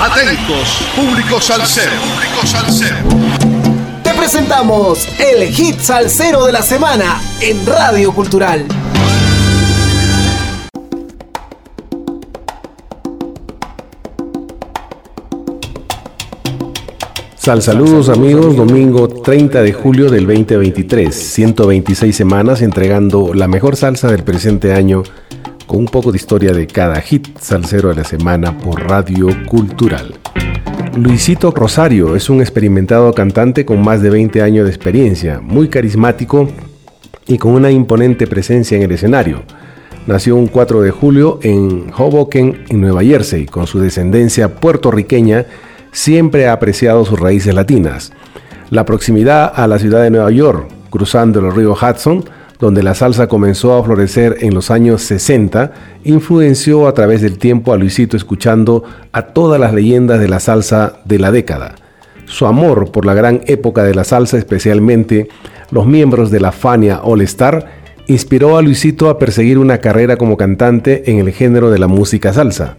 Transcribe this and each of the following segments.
Atentos, público salsero. Público salsero. Te presentamos el hit salsero de la semana en Radio Cultural. Sal saludos amigos, domingo 30 de julio del 2023, 126 semanas entregando la mejor salsa del presente año con un poco de historia de cada hit salsero de la semana por Radio Cultural. Luisito Rosario es un experimentado cantante con más de 20 años de experiencia, muy carismático y con una imponente presencia en el escenario. Nació un 4 de julio en Hoboken, en Nueva Jersey, con su descendencia puertorriqueña, siempre ha apreciado sus raíces latinas. La proximidad a la ciudad de Nueva York, cruzando el río Hudson, donde la salsa comenzó a florecer en los años 60, influenció a través del tiempo a Luisito escuchando a todas las leyendas de la salsa de la década. Su amor por la gran época de la salsa, especialmente los miembros de la Fania All Star, inspiró a Luisito a perseguir una carrera como cantante en el género de la música salsa.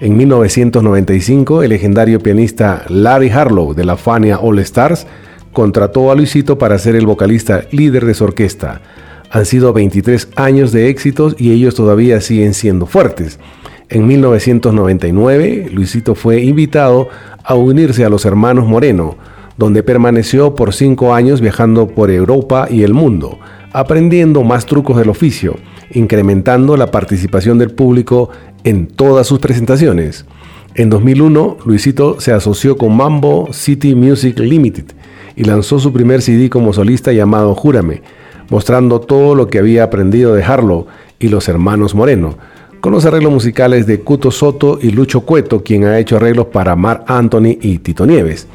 En 1995, el legendario pianista Larry Harlow de la Fania All Stars contrató a Luisito para ser el vocalista líder de su orquesta. Han sido 23 años de éxitos y ellos todavía siguen siendo fuertes. En 1999, Luisito fue invitado a unirse a los hermanos Moreno, donde permaneció por cinco años viajando por Europa y el mundo, aprendiendo más trucos del oficio, incrementando la participación del público en todas sus presentaciones. En 2001, Luisito se asoció con Mambo City Music Limited, y lanzó su primer CD como solista llamado Júrame, mostrando todo lo que había aprendido de Harlow y los hermanos Moreno, con los arreglos musicales de Cuto Soto y Lucho Cueto, quien ha hecho arreglos para Mar Anthony y Tito Nieves.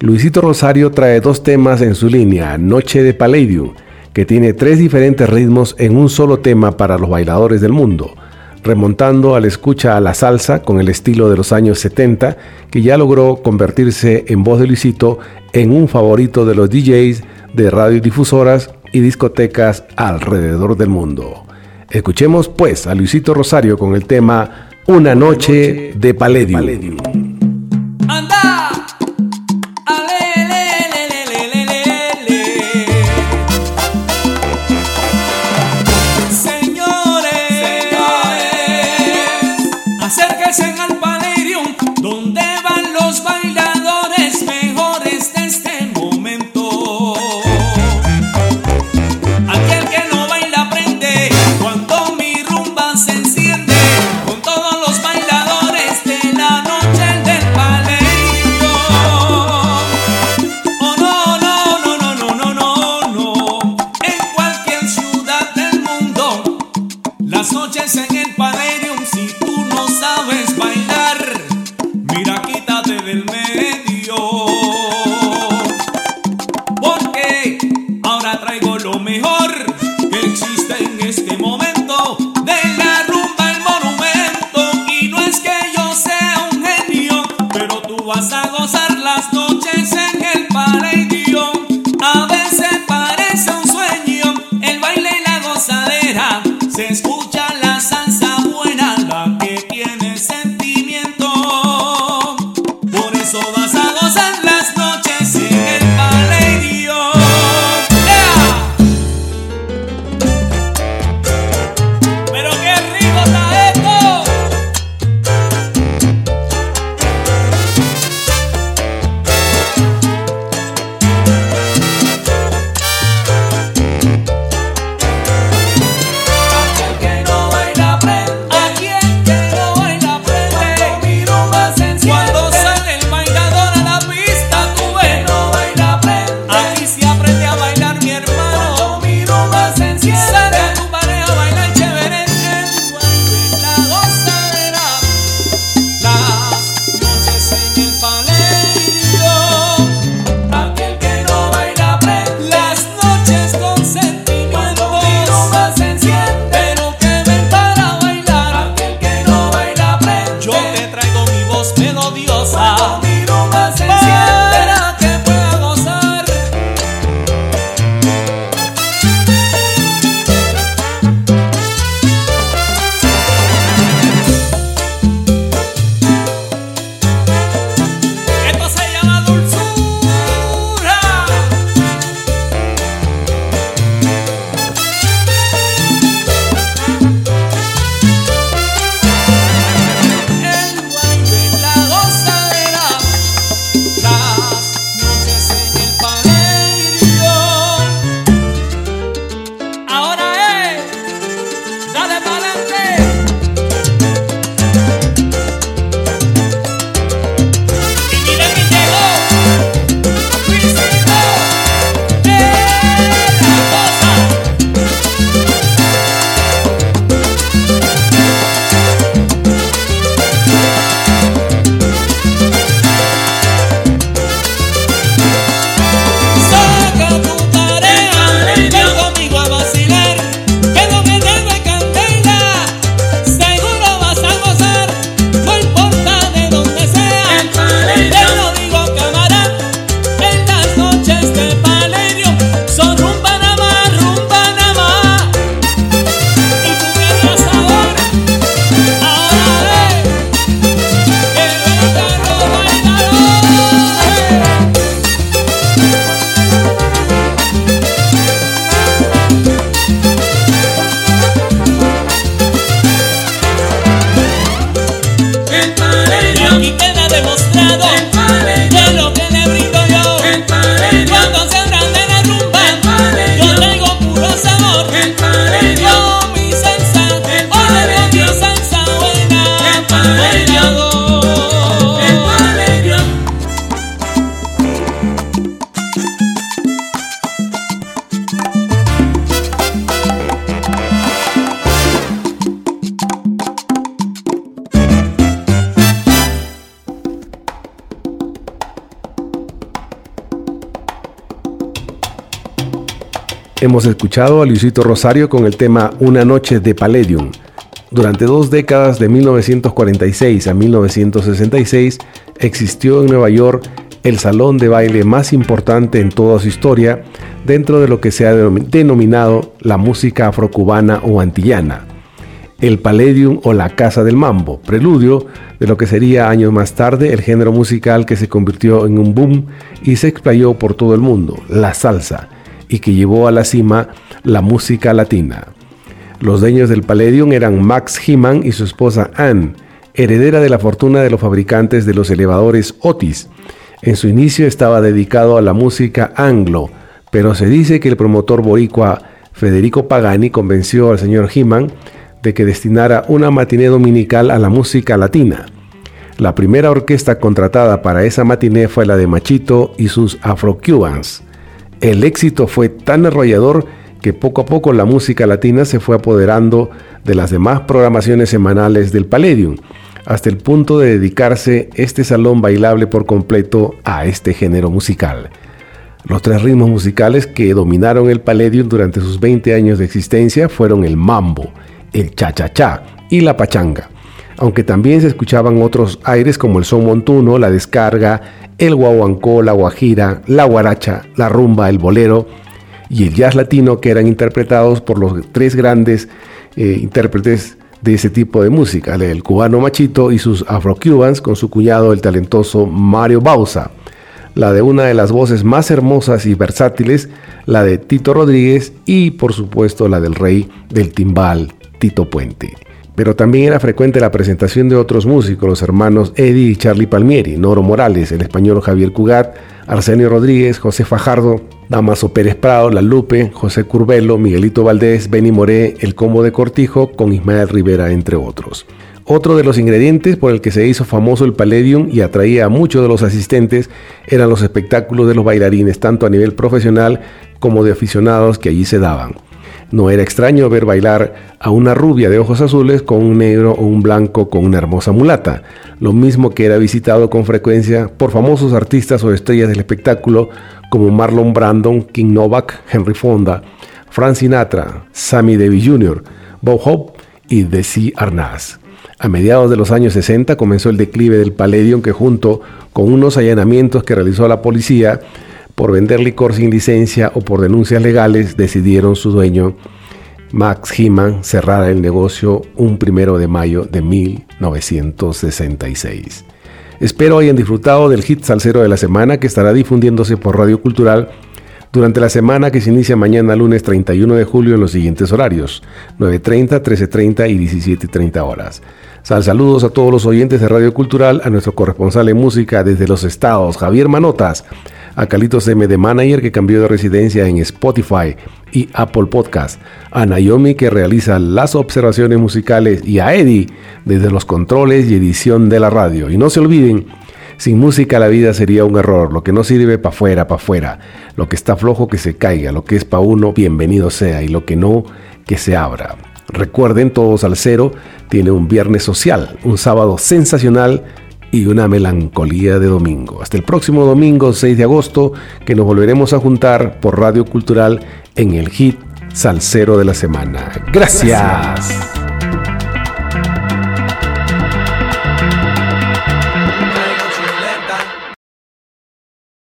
Luisito Rosario trae dos temas en su línea, Noche de Palladium, que tiene tres diferentes ritmos en un solo tema para los bailadores del mundo remontando a la escucha a la salsa con el estilo de los años 70, que ya logró convertirse en voz de Luisito en un favorito de los DJs de radiodifusoras y discotecas alrededor del mundo. Escuchemos pues a Luisito Rosario con el tema Una noche de Palladium. Se escucha la salsa buena, Hemos escuchado a Luisito Rosario con el tema Una noche de Palladium. Durante dos décadas, de 1946 a 1966, existió en Nueva York el salón de baile más importante en toda su historia dentro de lo que se ha denominado la música afrocubana o antillana, el Palladium o la Casa del Mambo, preludio de lo que sería años más tarde el género musical que se convirtió en un boom y se explayó por todo el mundo, la salsa, y que llevó a la cima la música latina. Los dueños del Palladium eran Max Heman y su esposa Anne, heredera de la fortuna de los fabricantes de los elevadores Otis, en su inicio estaba dedicado a la música anglo, pero se dice que el promotor boricua Federico Pagani convenció al señor Heman de que destinara una matiné dominical a la música latina. La primera orquesta contratada para esa matiné fue la de Machito y sus Afro-Cubans. El éxito fue tan arrollador que poco a poco la música latina se fue apoderando de las demás programaciones semanales del Palladium hasta el punto de dedicarse este salón bailable por completo a este género musical. Los tres ritmos musicales que dominaron el Palladium durante sus 20 años de existencia fueron el mambo, el cha-cha-cha y la pachanga, aunque también se escuchaban otros aires como el son montuno, la descarga, el guaguancó, la guajira, la guaracha, la rumba, el bolero y el jazz latino que eran interpretados por los tres grandes eh, intérpretes de ese tipo de música, el cubano Machito y sus afro-cubans con su cuñado el talentoso Mario Bausa, la de una de las voces más hermosas y versátiles, la de Tito Rodríguez y por supuesto la del rey del timbal, Tito Puente. Pero también era frecuente la presentación de otros músicos, los hermanos Eddie y Charlie Palmieri, Noro Morales, el español Javier Cugat, Arsenio Rodríguez, José Fajardo, Damaso Pérez Prado, La Lupe, José Curbelo, Miguelito Valdés, Benny Moré, El Combo de Cortijo, con Ismael Rivera, entre otros. Otro de los ingredientes por el que se hizo famoso el Palladium y atraía a muchos de los asistentes eran los espectáculos de los bailarines, tanto a nivel profesional como de aficionados que allí se daban. No era extraño ver bailar a una rubia de ojos azules con un negro o un blanco con una hermosa mulata, lo mismo que era visitado con frecuencia por famosos artistas o estrellas del espectáculo como Marlon Brandon, King Novak, Henry Fonda, Frank Sinatra, Sammy Davis Jr., Bob Hope y Desi Arnaz. A mediados de los años 60 comenzó el declive del Palladium que junto con unos allanamientos que realizó la policía por vender licor sin licencia o por denuncias legales, decidieron su dueño, Max Heman, cerrar el negocio un primero de mayo de 1966. Espero hayan disfrutado del hit salsero de la semana que estará difundiéndose por Radio Cultural durante la semana que se inicia mañana lunes 31 de julio en los siguientes horarios, 9.30, 13.30 y 17.30 horas. Sal saludos a todos los oyentes de Radio Cultural, a nuestro corresponsal en música desde los estados, Javier Manotas, a Calitos M. de Manager que cambió de residencia en Spotify y Apple Podcast, a Naomi que realiza las observaciones musicales. Y a Eddie desde los controles y edición de la radio. Y no se olviden, sin música la vida sería un error, lo que no sirve para afuera, para afuera, lo que está flojo que se caiga, lo que es para uno, bienvenido sea, y lo que no, que se abra. Recuerden, todos al cero tiene un viernes social, un sábado sensacional y una melancolía de domingo. Hasta el próximo domingo 6 de agosto que nos volveremos a juntar por Radio Cultural en el hit Salsero de la Semana. Gracias.